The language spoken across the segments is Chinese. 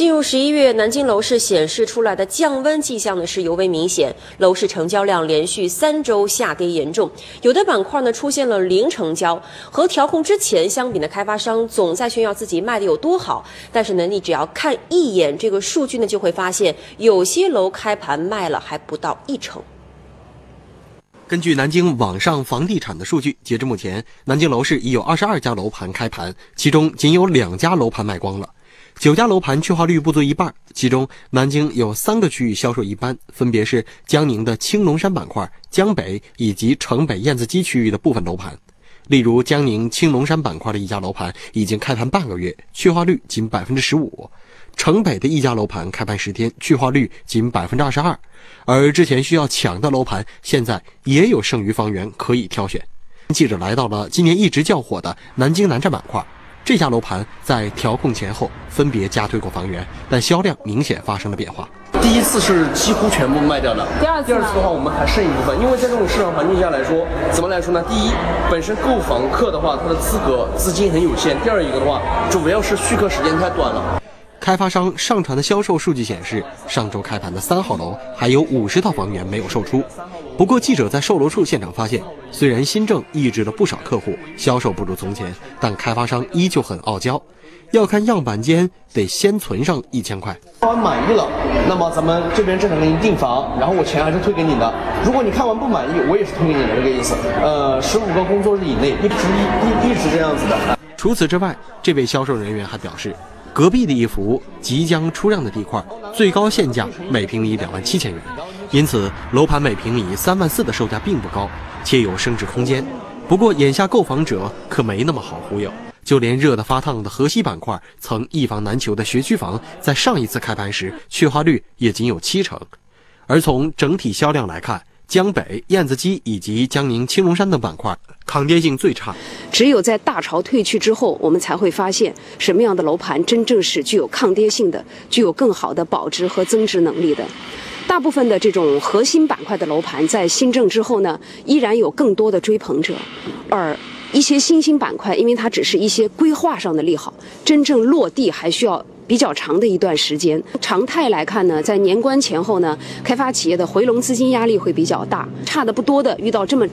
进入十一月，南京楼市显示出来的降温迹象呢是尤为明显，楼市成交量连续三周下跌严重，有的板块呢出现了零成交。和调控之前相比呢，开发商总在炫耀自己卖的有多好，但是呢，你只要看一眼这个数据呢，就会发现有些楼开盘卖了还不到一成。根据南京网上房地产的数据，截至目前，南京楼市已有二十二家楼盘开盘，其中仅有两家楼盘卖光了。九家楼盘去化率不足一半，其中南京有三个区域销售一般，分别是江宁的青龙山板块、江北以及城北燕子矶区域的部分楼盘。例如，江宁青龙山板块的一家楼盘已经开盘半个月，去化率仅百分之十五；城北的一家楼盘开盘十天，去化率仅百分之二十二。而之前需要抢的楼盘，现在也有剩余房源可以挑选。记者来到了今年一直较火的南京南站板块。这家楼盘在调控前后分别加推过房源，但销量明显发生了变化。第一次是几乎全部卖掉了，第二次的话我们还剩一部分，因为在这种市场环境下来说，怎么来说呢？第一，本身购房客的话，他的资格资金很有限；第二一个的话，主要是续客时间太短了。开发商上传的销售数据显示，上周开盘的三号楼还有五十套房源没有售出。不过，记者在售楼处现场发现，虽然新政抑制了不少客户，销售不如从前，但开发商依旧很傲娇，要看样板间得先存上一千块。看完满意了，那么咱们这边正常给你订房，然后我钱还是退给你的。如果你看完不满意，我也是退给你的这个意思。呃，十五个工作日以内，一直一一一直这样子的。除此之外，这位销售人员还表示。隔壁的一幅即将出让的地块，最高限价每平米两万七千元，因此楼盘每平米三万四的售价并不高，且有升值空间。不过眼下购房者可没那么好忽悠，就连热得发烫的河西板块，曾一房难求的学区房，在上一次开盘时去化率也仅有七成，而从整体销量来看。江北、燕子矶以及江宁青龙山等板块抗跌性最差。只有在大潮退去之后，我们才会发现什么样的楼盘真正是具有抗跌性的、具有更好的保值和增值能力的。大部分的这种核心板块的楼盘，在新政之后呢，依然有更多的追捧者，而一些新兴板块，因为它只是一些规划上的利好，真正落地还需要。比较长的一段时间，常态来看呢，在年关前后呢，开发企业的回笼资金压力会比较大。差的不多的，遇到这么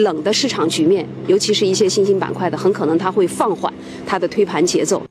冷的市场局面，尤其是一些新兴板块的，很可能它会放缓它的推盘节奏。